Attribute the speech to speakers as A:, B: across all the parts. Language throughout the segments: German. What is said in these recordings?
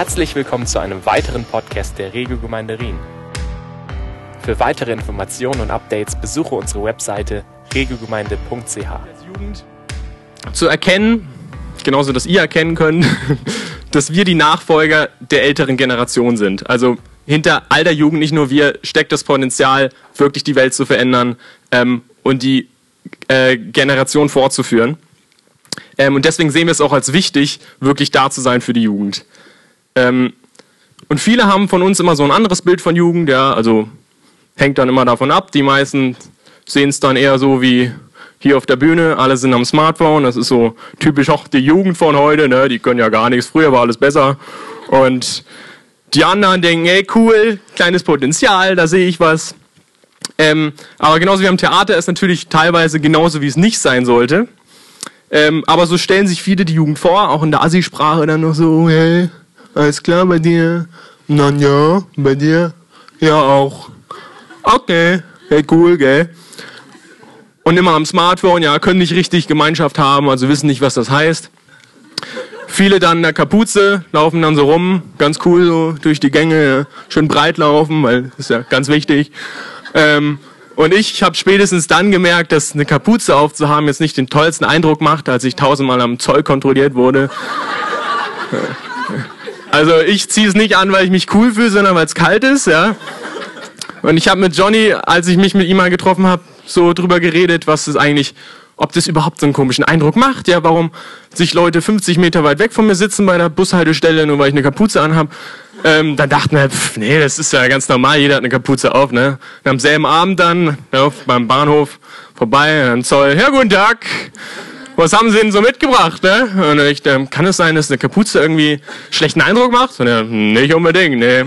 A: Herzlich willkommen zu einem weiteren Podcast der Regiogemeinde Rien. Für weitere Informationen und Updates besuche unsere Webseite regiogemeinde.ch.
B: Jugend zu erkennen, genauso dass ihr erkennen könnt, dass wir die Nachfolger der älteren Generation sind. Also hinter all der Jugend, nicht nur wir, steckt das Potenzial, wirklich die Welt zu verändern ähm, und die äh, Generation fortzuführen. Ähm, und deswegen sehen wir es auch als wichtig, wirklich da zu sein für die Jugend. Ähm, und viele haben von uns immer so ein anderes Bild von Jugend, ja, also hängt dann immer davon ab. Die meisten sehen es dann eher so wie hier auf der Bühne, alle sind am Smartphone, das ist so typisch auch die Jugend von heute, ne? die können ja gar nichts, früher war alles besser. Und die anderen denken, ey cool, kleines Potenzial, da sehe ich was. Ähm, aber genauso wie am Theater ist natürlich teilweise genauso, wie es nicht sein sollte. Ähm, aber so stellen sich viele die Jugend vor, auch in der Assi-Sprache dann noch so, hey, alles klar bei dir? Na ja, bei dir? Ja auch. Okay, hey cool, gell? Und immer am Smartphone, ja, können nicht richtig Gemeinschaft haben, also wissen nicht, was das heißt. Viele dann in der Kapuze, laufen dann so rum, ganz cool so durch die Gänge, schön breit laufen, weil das ist ja ganz wichtig. Ähm, und ich habe spätestens dann gemerkt, dass eine Kapuze aufzuhaben jetzt nicht den tollsten Eindruck macht, als ich tausendmal am Zoll kontrolliert wurde. Also ich ziehe es nicht an, weil ich mich cool fühle, sondern weil es kalt ist, ja. Und ich habe mit Johnny, als ich mich mit ihm mal getroffen habe, so drüber geredet, was es eigentlich, ob das überhaupt so einen komischen Eindruck macht, ja, warum sich Leute 50 Meter weit weg von mir sitzen bei der Bushaltestelle, nur weil ich eine Kapuze anhab. Ähm, dann dachten wir, pff, nee, das ist ja ganz normal, jeder hat eine Kapuze auf, ne? Und am selben Abend dann, ja, beim Bahnhof vorbei, am Zoll, ja, guten Tag, was haben Sie denn so mitgebracht, ne? Und ich, ähm, kann es sein, dass eine Kapuze irgendwie schlechten Eindruck macht? Und er, nicht unbedingt, nee.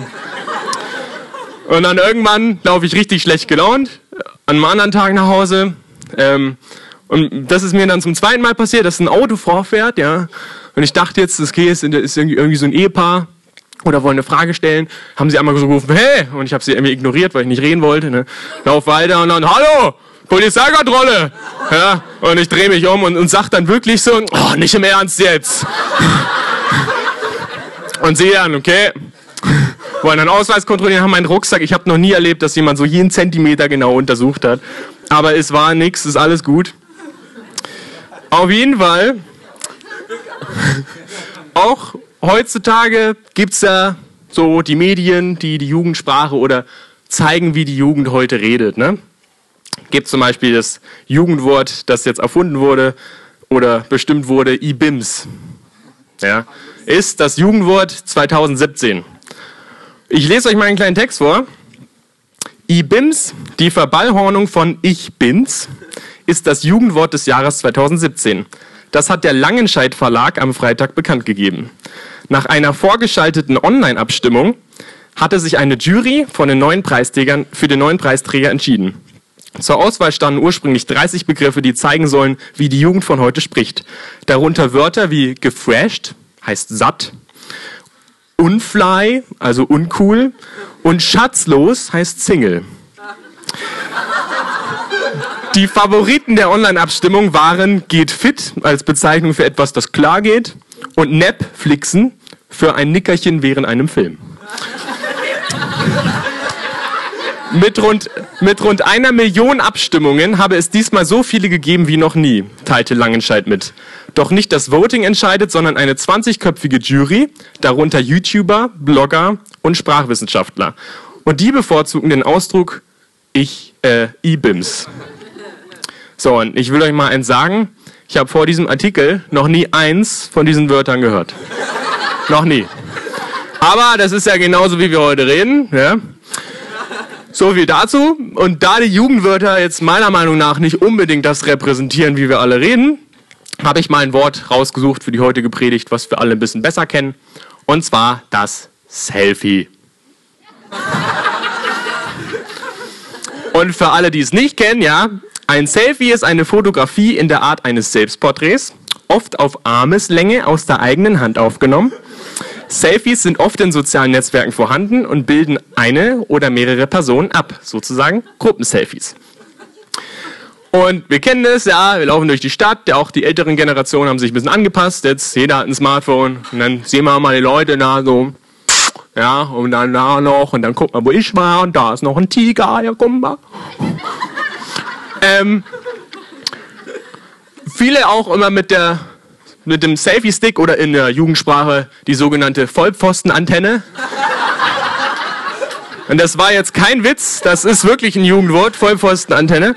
B: Und dann irgendwann laufe ich richtig schlecht gelaunt, an einem anderen Tag nach Hause. Ähm, und das ist mir dann zum zweiten Mal passiert, dass ein Auto vorfährt, ja. Und ich dachte jetzt, das okay, ist, irgendwie so ein Ehepaar oder wollen eine Frage stellen, haben sie einmal so gerufen, hey, und ich habe sie irgendwie ignoriert, weil ich nicht reden wollte. Ne? Lauf weiter und dann, hallo, Polizeikontrolle. Ja, und ich drehe mich um und, und sag dann wirklich so, oh, nicht im Ernst jetzt. Und sie dann, okay, wollen einen Ausweis kontrollieren, haben meinen Rucksack. Ich habe noch nie erlebt, dass jemand so jeden Zentimeter genau untersucht hat. Aber es war nichts, ist alles gut. Auf jeden Fall, auch heutzutage gibt es ja so die Medien, die die Jugendsprache oder zeigen, wie die Jugend heute redet. Ne? Gibt zum Beispiel das Jugendwort, das jetzt erfunden wurde oder bestimmt wurde, IBIMS. Ja, ist das Jugendwort 2017. Ich lese euch mal einen kleinen Text vor. IBIMS, die Verballhornung von Ich bin's, ist das Jugendwort des Jahres 2017. Das hat der Langenscheidt Verlag am Freitag bekannt gegeben. Nach einer vorgeschalteten Online-Abstimmung hatte sich eine Jury von den neuen Preisträgern für den neuen Preisträger entschieden. Zur Auswahl standen ursprünglich 30 Begriffe, die zeigen sollen, wie die Jugend von heute spricht. Darunter Wörter wie gefresht, heißt satt, unfly, also uncool, und schatzlos heißt Single. Die Favoriten der Online-Abstimmung waren geht fit als Bezeichnung für etwas, das klar geht und Netflixen für ein Nickerchen während einem Film. Mit rund, mit rund einer Million Abstimmungen habe es diesmal so viele gegeben wie noch nie, teilte Langenscheid mit. Doch nicht das Voting entscheidet, sondern eine 20-köpfige Jury, darunter YouTuber, Blogger und Sprachwissenschaftler. Und die bevorzugen den Ausdruck ich, äh, IBIMS. So, und ich will euch mal eins sagen. Ich habe vor diesem Artikel noch nie eins von diesen Wörtern gehört. noch nie. Aber das ist ja genauso, wie wir heute reden. Ja? So viel dazu. Und da die Jugendwörter jetzt meiner Meinung nach nicht unbedingt das repräsentieren, wie wir alle reden, habe ich mal ein Wort rausgesucht für die heutige Predigt, was wir alle ein bisschen besser kennen. Und zwar das Selfie. Und für alle, die es nicht kennen, ja, ein Selfie ist eine Fotografie in der Art eines Selbstporträts, oft auf Armeslänge aus der eigenen Hand aufgenommen. Selfies sind oft in sozialen Netzwerken vorhanden und bilden eine oder mehrere Personen ab, sozusagen Gruppenselfies. Und wir kennen es, ja, wir laufen durch die Stadt, auch die älteren Generationen haben sich ein bisschen angepasst, jetzt jeder hat ein Smartphone und dann sehen wir mal die Leute da so Ja, und dann da noch, und dann guck mal, wo ich war, und da ist noch ein Tiger, ja, guck mal. ähm, viele auch immer mit der mit dem Selfie-Stick oder in der Jugendsprache die sogenannte Vollpfostenantenne. Und das war jetzt kein Witz, das ist wirklich ein Jugendwort, Vollpfostenantenne.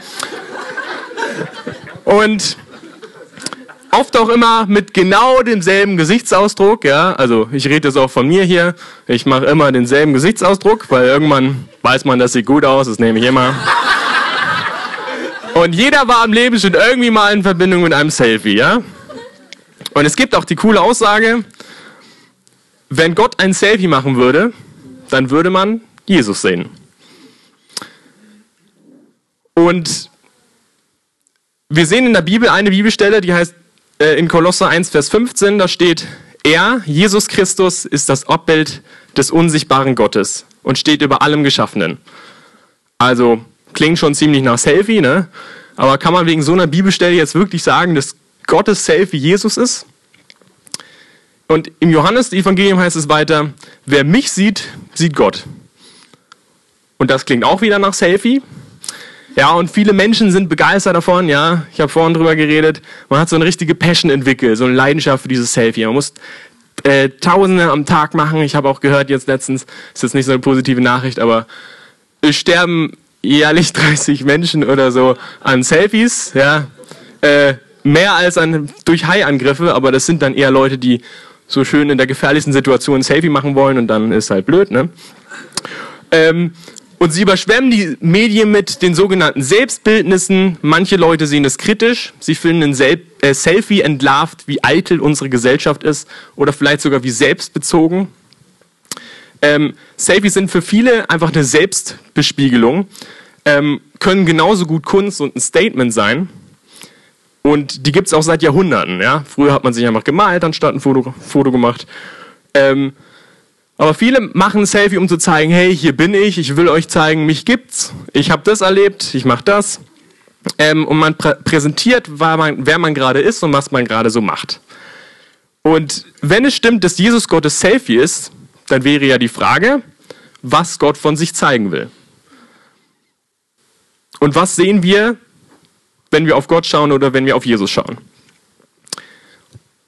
B: Und oft auch immer mit genau demselben Gesichtsausdruck, ja, also ich rede jetzt auch von mir hier, ich mache immer denselben Gesichtsausdruck, weil irgendwann weiß man, das sieht gut aus, das nehme ich immer. Und jeder war im Leben schon irgendwie mal in Verbindung mit einem Selfie, ja. Und es gibt auch die coole Aussage, wenn Gott ein Selfie machen würde, dann würde man Jesus sehen. Und wir sehen in der Bibel eine Bibelstelle, die heißt äh, in Kolosser 1, Vers 15, da steht, er, Jesus Christus, ist das Abbild des unsichtbaren Gottes und steht über allem Geschaffenen. Also klingt schon ziemlich nach Selfie, ne? Aber kann man wegen so einer Bibelstelle jetzt wirklich sagen, dass Gottes Selfie Jesus ist. Und im Johannes-Evangelium heißt es weiter, wer mich sieht, sieht Gott. Und das klingt auch wieder nach Selfie. Ja, und viele Menschen sind begeistert davon, ja. Ich habe vorhin drüber geredet. Man hat so eine richtige Passion entwickelt, so eine Leidenschaft für dieses Selfie. Man muss äh, Tausende am Tag machen. Ich habe auch gehört jetzt letztens, ist jetzt nicht so eine positive Nachricht, aber es sterben jährlich 30 Menschen oder so an Selfies, ja. Äh, mehr als an, durch Haiangriffe, aber das sind dann eher Leute, die so schön in der gefährlichsten Situation ein Selfie machen wollen und dann ist halt blöd, ne? Ähm, und sie überschwemmen die Medien mit den sogenannten Selbstbildnissen. Manche Leute sehen es kritisch. Sie finden ein Sel äh, Selfie entlarvt, wie eitel unsere Gesellschaft ist oder vielleicht sogar wie selbstbezogen. Ähm, Selfies sind für viele einfach eine Selbstbespiegelung, ähm, können genauso gut Kunst und ein Statement sein. Und die gibt es auch seit Jahrhunderten. Ja? Früher hat man sich einfach gemalt, anstatt ein Foto, Foto gemacht. Ähm, aber viele machen ein Selfie, um zu zeigen, hey, hier bin ich, ich will euch zeigen, mich gibt's, ich habe das erlebt, ich mache das. Ähm, und man prä präsentiert, man, wer man gerade ist und was man gerade so macht. Und wenn es stimmt, dass Jesus Gottes Selfie ist, dann wäre ja die Frage, was Gott von sich zeigen will. Und was sehen wir, wenn wir auf Gott schauen oder wenn wir auf Jesus schauen.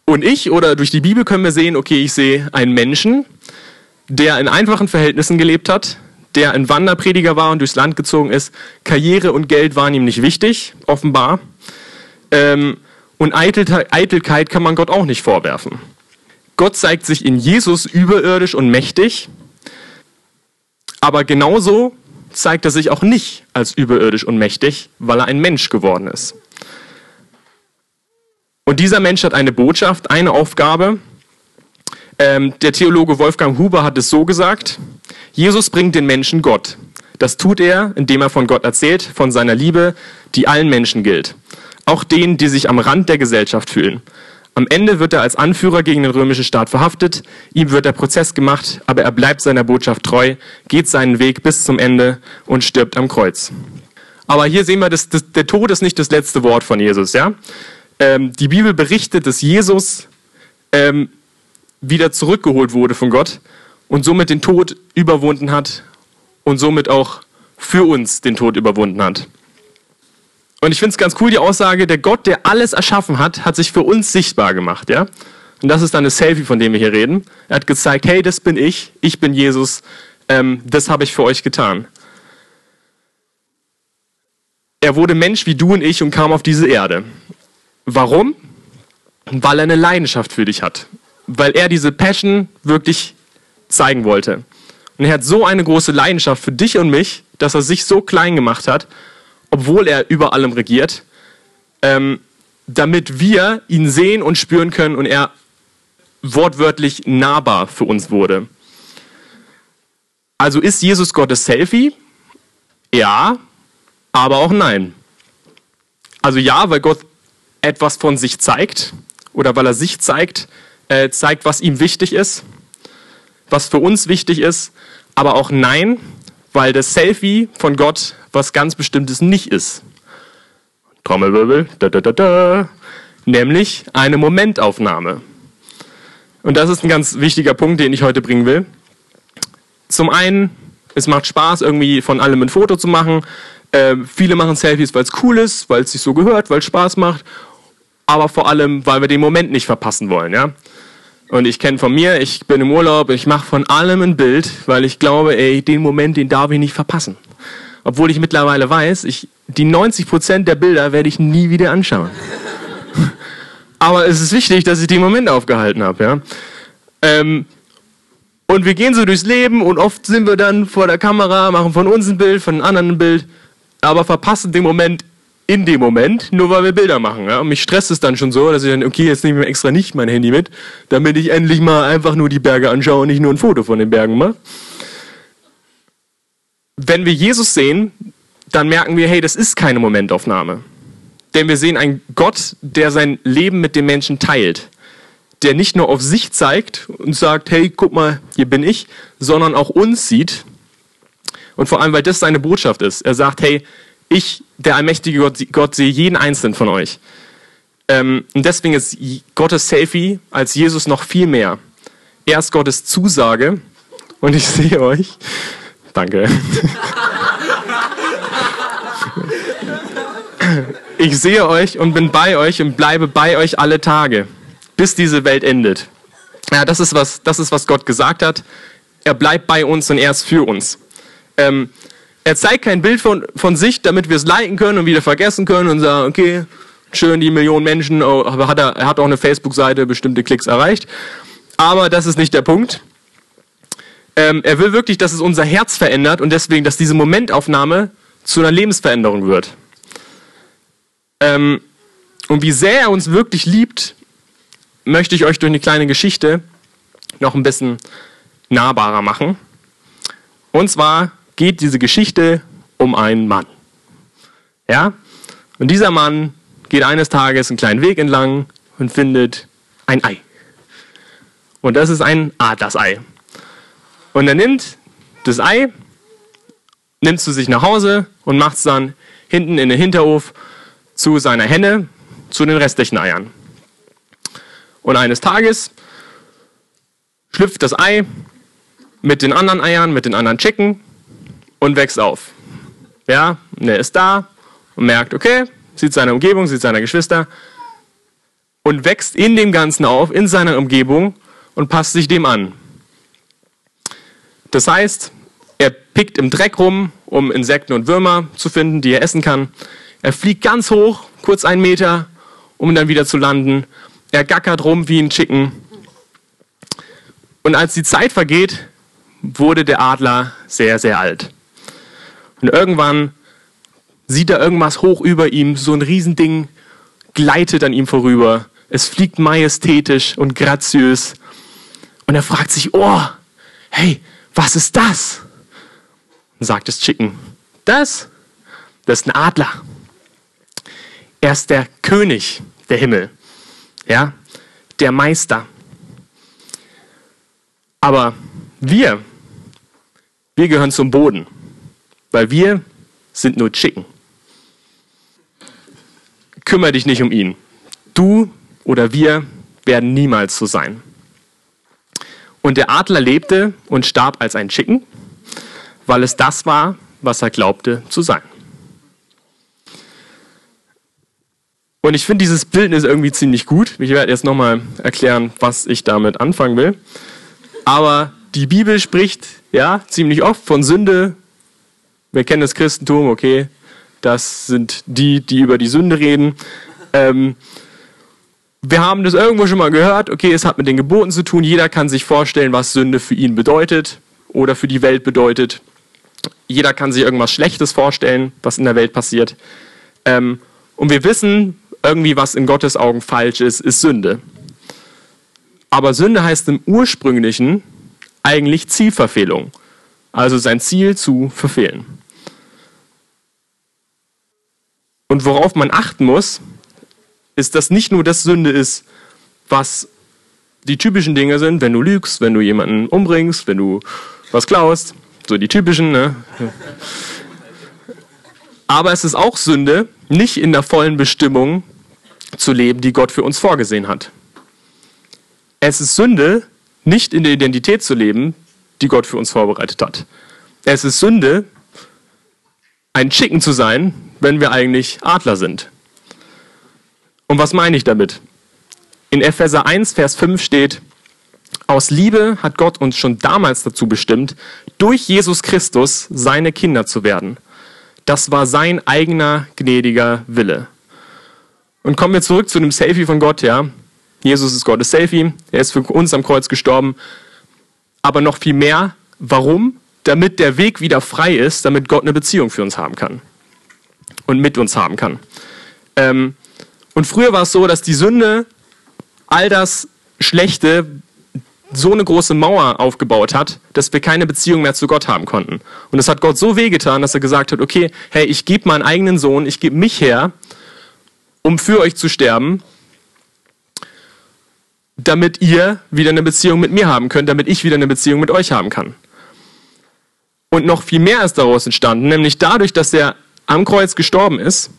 B: Und ich oder durch die Bibel können wir sehen, okay, ich sehe einen Menschen, der in einfachen Verhältnissen gelebt hat, der ein Wanderprediger war und durchs Land gezogen ist. Karriere und Geld waren ihm nicht wichtig, offenbar. Ähm, und Eitelkeit kann man Gott auch nicht vorwerfen. Gott zeigt sich in Jesus überirdisch und mächtig, aber genauso zeigt er sich auch nicht als überirdisch und mächtig, weil er ein Mensch geworden ist. Und dieser Mensch hat eine Botschaft, eine Aufgabe. Ähm, der Theologe Wolfgang Huber hat es so gesagt, Jesus bringt den Menschen Gott. Das tut er, indem er von Gott erzählt, von seiner Liebe, die allen Menschen gilt. Auch denen, die sich am Rand der Gesellschaft fühlen. Am Ende wird er als Anführer gegen den römischen Staat verhaftet, ihm wird der Prozess gemacht, aber er bleibt seiner Botschaft treu, geht seinen Weg bis zum Ende und stirbt am Kreuz. Aber hier sehen wir, dass, dass der Tod ist nicht das letzte Wort von Jesus. Ja? Ähm, die Bibel berichtet, dass Jesus ähm, wieder zurückgeholt wurde von Gott und somit den Tod überwunden hat und somit auch für uns den Tod überwunden hat. Und ich finde es ganz cool, die Aussage, der Gott, der alles erschaffen hat, hat sich für uns sichtbar gemacht, ja? Und das ist dann das Selfie, von dem wir hier reden. Er hat gezeigt, hey, das bin ich, ich bin Jesus, ähm, das habe ich für euch getan. Er wurde Mensch wie du und ich und kam auf diese Erde. Warum? Weil er eine Leidenschaft für dich hat. Weil er diese Passion wirklich zeigen wollte. Und er hat so eine große Leidenschaft für dich und mich, dass er sich so klein gemacht hat obwohl er über allem regiert, ähm, damit wir ihn sehen und spüren können und er wortwörtlich nahbar für uns wurde. Also ist Jesus Gottes Selfie? Ja, aber auch nein. Also ja, weil Gott etwas von sich zeigt oder weil er sich zeigt, äh, zeigt, was ihm wichtig ist, was für uns wichtig ist, aber auch nein, weil das Selfie von Gott was ganz Bestimmtes nicht ist. Trommelwirbel, da, da, da, da, nämlich eine Momentaufnahme. Und das ist ein ganz wichtiger Punkt, den ich heute bringen will. zum einen, es macht Spaß, irgendwie von allem ein Foto zu machen. Äh, viele machen Selfies, weil es cool ist, weil es sich so gehört, weil es Spaß macht. Aber vor allem, weil wir den Moment nicht verpassen wollen. Ja? Und ich kenne von mir, ich bin im Urlaub, ich mache von allem ein Bild, weil ich glaube, ey, den Moment, den darf ich nicht verpassen. Obwohl ich mittlerweile weiß, ich, die 90% der Bilder werde ich nie wieder anschauen. Aber es ist wichtig, dass ich den Moment aufgehalten habe. Ja? Ähm, und wir gehen so durchs Leben und oft sind wir dann vor der Kamera, machen von uns ein Bild, von anderen ein Bild, aber verpassen den Moment in dem Moment, nur weil wir Bilder machen. Ja? Und mich stresst es dann schon so, dass ich dann, okay, jetzt nehme ich mir extra nicht mein Handy mit, damit ich endlich mal einfach nur die Berge anschaue und nicht nur ein Foto von den Bergen mache. Wenn wir Jesus sehen, dann merken wir, hey, das ist keine Momentaufnahme. Denn wir sehen einen Gott, der sein Leben mit den Menschen teilt. Der nicht nur auf sich zeigt und sagt, hey, guck mal, hier bin ich, sondern auch uns sieht. Und vor allem, weil das seine Botschaft ist. Er sagt, hey, ich, der allmächtige Gott, Gott sehe jeden einzelnen von euch. Ähm, und deswegen ist Gottes Selfie als Jesus noch viel mehr. Er ist Gottes Zusage und ich sehe euch. Danke. Ich sehe euch und bin bei euch und bleibe bei euch alle Tage, bis diese Welt endet. Ja, das ist was, das ist, was Gott gesagt hat. Er bleibt bei uns und er ist für uns. Ähm, er zeigt kein Bild von, von sich, damit wir es liken können und wieder vergessen können und sagen, okay, schön, die Millionen Menschen, oh, aber hat er, er hat auch eine Facebook-Seite, bestimmte Klicks erreicht. Aber das ist nicht der Punkt. Ähm, er will wirklich, dass es unser Herz verändert und deswegen, dass diese Momentaufnahme zu einer Lebensveränderung wird. Ähm, und wie sehr er uns wirklich liebt, möchte ich euch durch eine kleine Geschichte noch ein bisschen nahbarer machen. Und zwar geht diese Geschichte um einen Mann. Ja? Und dieser Mann geht eines Tages einen kleinen Weg entlang und findet ein Ei. Und das ist ein Adlersei. Und er nimmt das Ei, nimmt es zu sich nach Hause und macht es dann hinten in den Hinterhof zu seiner Henne, zu den restlichen Eiern. Und eines Tages schlüpft das Ei mit den anderen Eiern, mit den anderen Chicken und wächst auf. Ja, und er ist da und merkt, okay, sieht seine Umgebung, sieht seine Geschwister und wächst in dem Ganzen auf, in seiner Umgebung und passt sich dem an. Das heißt, er pickt im Dreck rum, um Insekten und Würmer zu finden, die er essen kann. Er fliegt ganz hoch, kurz einen Meter, um dann wieder zu landen. Er gackert rum wie ein Chicken. Und als die Zeit vergeht, wurde der Adler sehr, sehr alt. Und irgendwann sieht er irgendwas hoch über ihm, so ein Riesending gleitet an ihm vorüber. Es fliegt majestätisch und graziös. Und er fragt sich, oh, hey, was ist das? Und sagt das Chicken, das, das ist ein Adler. Er ist der König der Himmel, ja, der Meister. Aber wir, wir gehören zum Boden, weil wir sind nur Chicken. Kümmere dich nicht um ihn. Du oder wir werden niemals so sein. Und der Adler lebte und starb als ein Chicken, weil es das war, was er glaubte zu sein. Und ich finde dieses Bild ist irgendwie ziemlich gut. Ich werde jetzt nochmal erklären, was ich damit anfangen will. Aber die Bibel spricht ja ziemlich oft von Sünde. Wir kennen das Christentum, okay. Das sind die, die über die Sünde reden. Ähm, wir haben das irgendwo schon mal gehört. Okay, es hat mit den Geboten zu tun. Jeder kann sich vorstellen, was Sünde für ihn bedeutet oder für die Welt bedeutet. Jeder kann sich irgendwas Schlechtes vorstellen, was in der Welt passiert. Ähm, und wir wissen, irgendwie was in Gottes Augen falsch ist, ist Sünde. Aber Sünde heißt im ursprünglichen eigentlich Zielverfehlung, also sein Ziel zu verfehlen. Und worauf man achten muss, ist, dass nicht nur das Sünde ist, was die typischen Dinge sind, wenn du lügst, wenn du jemanden umbringst, wenn du was klaust, so die typischen, ne? Aber es ist auch Sünde, nicht in der vollen Bestimmung zu leben, die Gott für uns vorgesehen hat. Es ist Sünde, nicht in der Identität zu leben, die Gott für uns vorbereitet hat. Es ist Sünde, ein Chicken zu sein, wenn wir eigentlich Adler sind. Und was meine ich damit? In Epheser 1, Vers 5 steht, aus Liebe hat Gott uns schon damals dazu bestimmt, durch Jesus Christus seine Kinder zu werden. Das war sein eigener gnädiger Wille. Und kommen wir zurück zu dem Selfie von Gott, ja. Jesus ist Gottes Selfie, er ist für uns am Kreuz gestorben. Aber noch viel mehr, warum? Damit der Weg wieder frei ist, damit Gott eine Beziehung für uns haben kann. Und mit uns haben kann. Ähm, und früher war es so, dass die Sünde all das Schlechte so eine große Mauer aufgebaut hat, dass wir keine Beziehung mehr zu Gott haben konnten. Und es hat Gott so wehgetan, dass er gesagt hat, okay, hey, ich gebe meinen eigenen Sohn, ich gebe mich her, um für euch zu sterben, damit ihr wieder eine Beziehung mit mir haben könnt, damit ich wieder eine Beziehung mit euch haben kann. Und noch viel mehr ist daraus entstanden, nämlich dadurch, dass er am Kreuz gestorben ist,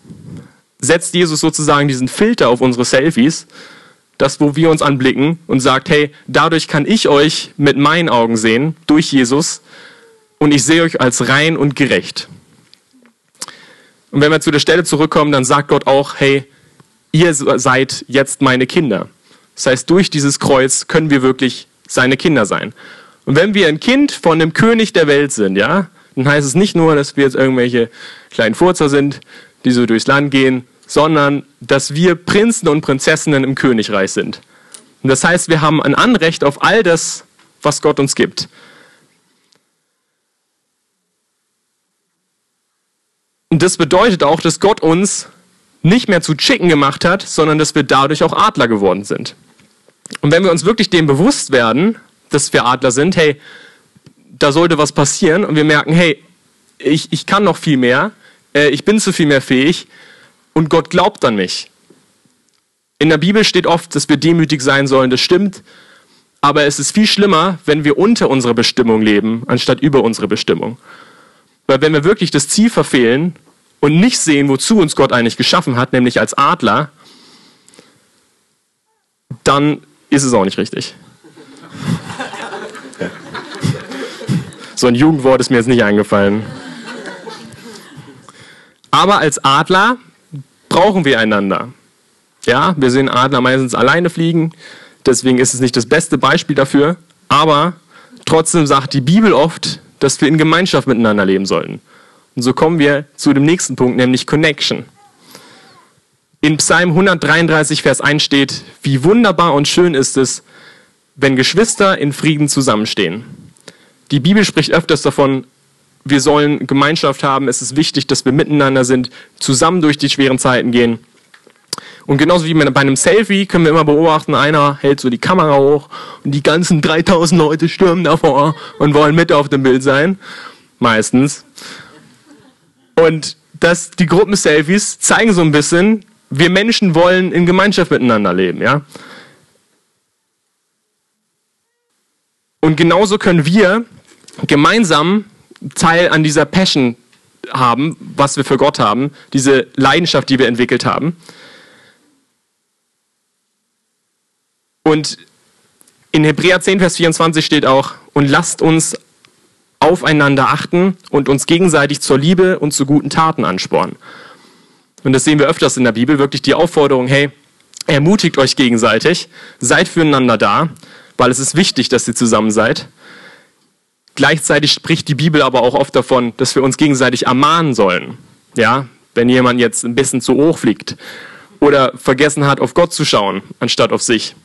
B: setzt Jesus sozusagen diesen Filter auf unsere Selfies das, wo wir uns anblicken und sagt, hey, dadurch kann ich euch mit meinen Augen sehen, durch Jesus, und ich sehe euch als rein und gerecht. Und wenn wir zu der Stelle zurückkommen, dann sagt Gott auch, hey, ihr seid jetzt meine Kinder. Das heißt, durch dieses Kreuz können wir wirklich seine Kinder sein. Und wenn wir ein Kind von dem König der Welt sind, ja, dann heißt es nicht nur, dass wir jetzt irgendwelche kleinen Furzer sind, die so durchs Land gehen, sondern dass wir Prinzen und Prinzessinnen im Königreich sind. Und das heißt, wir haben ein Anrecht auf all das, was Gott uns gibt. Und das bedeutet auch, dass Gott uns nicht mehr zu Chicken gemacht hat, sondern dass wir dadurch auch Adler geworden sind. Und wenn wir uns wirklich dem bewusst werden, dass wir Adler sind, hey, da sollte was passieren und wir merken, hey, ich, ich kann noch viel mehr, äh, ich bin zu viel mehr fähig, und Gott glaubt an mich. In der Bibel steht oft, dass wir demütig sein sollen, das stimmt. Aber es ist viel schlimmer, wenn wir unter unserer Bestimmung leben, anstatt über unsere Bestimmung. Weil wenn wir wirklich das Ziel verfehlen und nicht sehen, wozu uns Gott eigentlich geschaffen hat, nämlich als Adler, dann ist es auch nicht richtig. So ein Jugendwort ist mir jetzt nicht eingefallen. Aber als Adler brauchen wir einander. Ja, wir sehen Adler meistens alleine fliegen, deswegen ist es nicht das beste Beispiel dafür, aber trotzdem sagt die Bibel oft, dass wir in Gemeinschaft miteinander leben sollten. Und so kommen wir zu dem nächsten Punkt, nämlich Connection. In Psalm 133, Vers 1 steht, wie wunderbar und schön ist es, wenn Geschwister in Frieden zusammenstehen. Die Bibel spricht öfters davon, wir sollen Gemeinschaft haben, es ist wichtig, dass wir miteinander sind, zusammen durch die schweren Zeiten gehen. Und genauso wie bei einem Selfie können wir immer beobachten, einer hält so die Kamera hoch und die ganzen 3000 Leute stürmen davor und wollen mit auf dem Bild sein. Meistens. Und das, die Gruppenselfies zeigen so ein bisschen, wir Menschen wollen in Gemeinschaft miteinander leben, ja. Und genauso können wir gemeinsam Teil an dieser Passion haben, was wir für Gott haben, diese Leidenschaft, die wir entwickelt haben. Und in Hebräer 10, Vers 24 steht auch, und lasst uns aufeinander achten und uns gegenseitig zur Liebe und zu guten Taten anspornen. Und das sehen wir öfters in der Bibel, wirklich die Aufforderung, hey, ermutigt euch gegenseitig, seid füreinander da, weil es ist wichtig, dass ihr zusammen seid. Gleichzeitig spricht die Bibel aber auch oft davon, dass wir uns gegenseitig ermahnen sollen. Ja, wenn jemand jetzt ein bisschen zu hoch fliegt oder vergessen hat, auf Gott zu schauen, anstatt auf sich.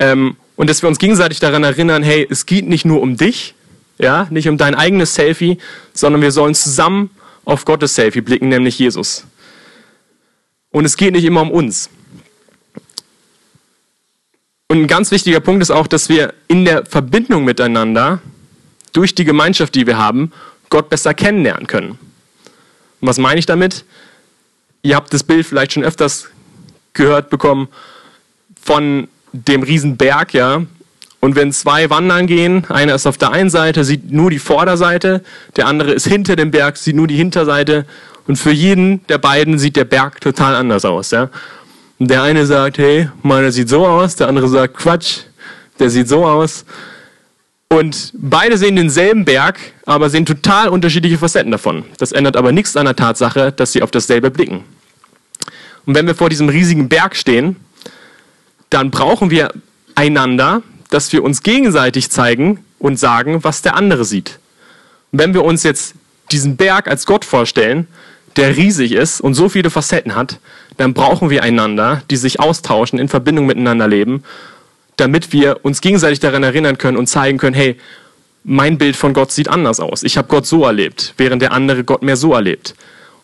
B: Ähm, und dass wir uns gegenseitig daran erinnern, hey, es geht nicht nur um dich, ja, nicht um dein eigenes Selfie, sondern wir sollen zusammen auf Gottes Selfie blicken, nämlich Jesus. Und es geht nicht immer um uns. Und ein ganz wichtiger Punkt ist auch, dass wir in der Verbindung miteinander durch die Gemeinschaft, die wir haben, Gott besser kennenlernen können. Und was meine ich damit? Ihr habt das Bild vielleicht schon öfters gehört bekommen von dem Riesenberg, ja. Und wenn zwei wandern gehen, einer ist auf der einen Seite, sieht nur die Vorderseite, der andere ist hinter dem Berg, sieht nur die Hinterseite. Und für jeden der beiden sieht der Berg total anders aus, ja. Und der eine sagt, hey, meiner sieht so aus, der andere sagt, Quatsch, der sieht so aus. Und beide sehen denselben Berg, aber sehen total unterschiedliche Facetten davon. Das ändert aber nichts an der Tatsache, dass sie auf dasselbe blicken. Und wenn wir vor diesem riesigen Berg stehen, dann brauchen wir einander, dass wir uns gegenseitig zeigen und sagen, was der andere sieht. Und wenn wir uns jetzt diesen Berg als Gott vorstellen, der riesig ist und so viele Facetten hat, dann brauchen wir einander, die sich austauschen, in Verbindung miteinander leben, damit wir uns gegenseitig daran erinnern können und zeigen können, hey, mein Bild von Gott sieht anders aus. Ich habe Gott so erlebt, während der andere Gott mehr so erlebt.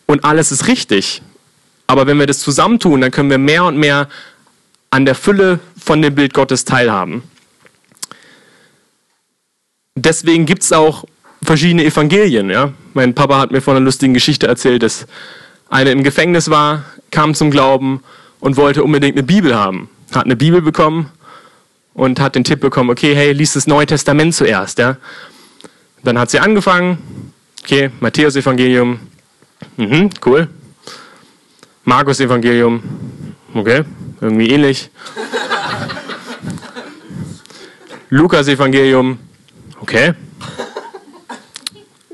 B: Und alles ist richtig. Aber wenn wir das zusammentun, dann können wir mehr und mehr an der Fülle von dem Bild Gottes teilhaben. Deswegen gibt es auch verschiedene Evangelien. Ja? Mein Papa hat mir von einer lustigen Geschichte erzählt, dass einer im Gefängnis war, kam zum Glauben und wollte unbedingt eine Bibel haben. Hat eine Bibel bekommen und hat den Tipp bekommen, okay, hey, lies das Neue Testament zuerst. Ja? Dann hat sie angefangen, okay, Matthäus Evangelium, mhm, cool. Markus Evangelium, okay, irgendwie ähnlich. Lukas Evangelium, okay.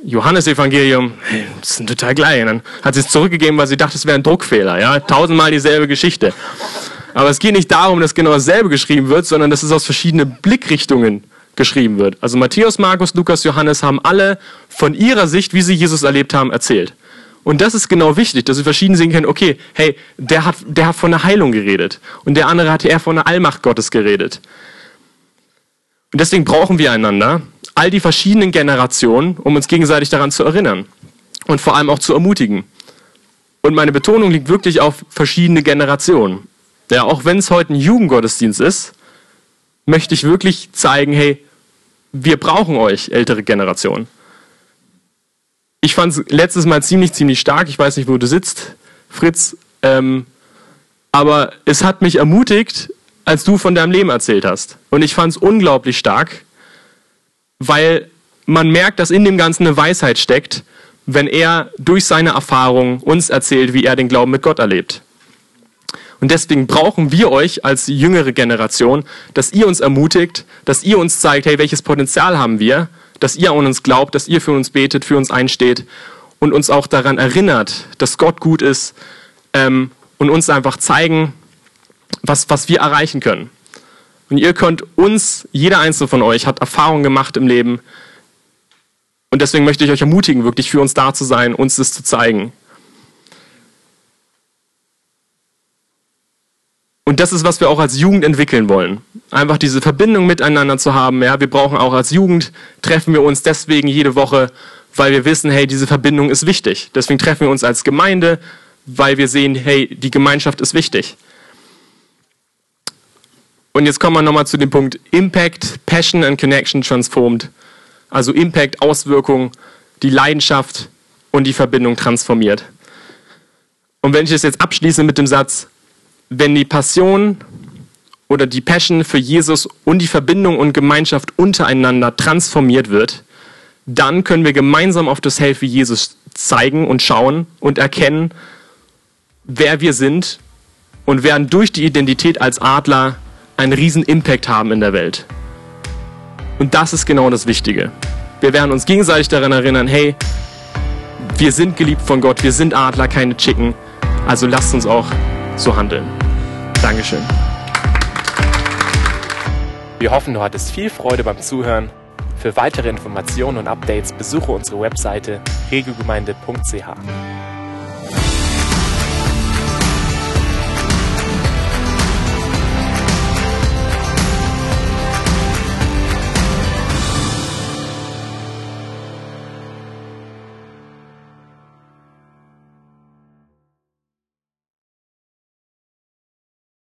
B: Johannes Evangelium, hey, das sind total gleich. Und dann hat sie es zurückgegeben, weil sie dachte, es wäre ein Druckfehler. Ja? Tausendmal dieselbe Geschichte. Aber es geht nicht darum, dass genau dasselbe geschrieben wird, sondern dass es aus verschiedenen Blickrichtungen geschrieben wird. Also Matthäus, Markus, Lukas, Johannes haben alle von ihrer Sicht, wie sie Jesus erlebt haben, erzählt. Und das ist genau wichtig, dass wir verschieden sehen können, okay, hey, der hat, der hat von der Heilung geredet und der andere hat eher von der Allmacht Gottes geredet. Und deswegen brauchen wir einander, all die verschiedenen Generationen, um uns gegenseitig daran zu erinnern und vor allem auch zu ermutigen. Und meine Betonung liegt wirklich auf verschiedene Generationen. Ja, auch wenn es heute ein Jugendgottesdienst ist, möchte ich wirklich zeigen, hey, wir brauchen euch, ältere Generation. Ich fand es letztes Mal ziemlich, ziemlich stark. Ich weiß nicht, wo du sitzt, Fritz. Ähm, aber es hat mich ermutigt, als du von deinem Leben erzählt hast. Und ich fand es unglaublich stark, weil man merkt, dass in dem Ganzen eine Weisheit steckt, wenn er durch seine Erfahrung uns erzählt, wie er den Glauben mit Gott erlebt. Und deswegen brauchen wir euch als jüngere Generation, dass ihr uns ermutigt, dass ihr uns zeigt, hey, welches Potenzial haben wir, dass ihr an uns glaubt, dass ihr für uns betet, für uns einsteht und uns auch daran erinnert, dass Gott gut ist ähm, und uns einfach zeigen, was, was wir erreichen können. Und ihr könnt uns, jeder einzelne von euch hat Erfahrungen gemacht im Leben. Und deswegen möchte ich euch ermutigen, wirklich für uns da zu sein, uns das zu zeigen. Und das ist, was wir auch als Jugend entwickeln wollen. Einfach diese Verbindung miteinander zu haben. Ja, wir brauchen auch als Jugend, treffen wir uns deswegen jede Woche, weil wir wissen, hey, diese Verbindung ist wichtig. Deswegen treffen wir uns als Gemeinde, weil wir sehen, hey, die Gemeinschaft ist wichtig. Und jetzt kommen wir nochmal zu dem Punkt Impact, Passion and Connection transformed. Also Impact, Auswirkung, die Leidenschaft und die Verbindung transformiert. Und wenn ich das jetzt abschließe mit dem Satz, wenn die Passion oder die Passion für Jesus und die Verbindung und Gemeinschaft untereinander transformiert wird, dann können wir gemeinsam auf das Hell wie Jesus zeigen und schauen und erkennen, wer wir sind und werden durch die Identität als Adler einen riesen Impact haben in der Welt. Und das ist genau das Wichtige. Wir werden uns gegenseitig daran erinnern, hey, wir sind geliebt von Gott, wir sind Adler, keine Chicken, also lasst uns auch so handeln. Dankeschön.
A: Wir hoffen, du hattest viel Freude beim Zuhören. Für weitere Informationen und Updates besuche unsere Webseite regelgemeinde.ch.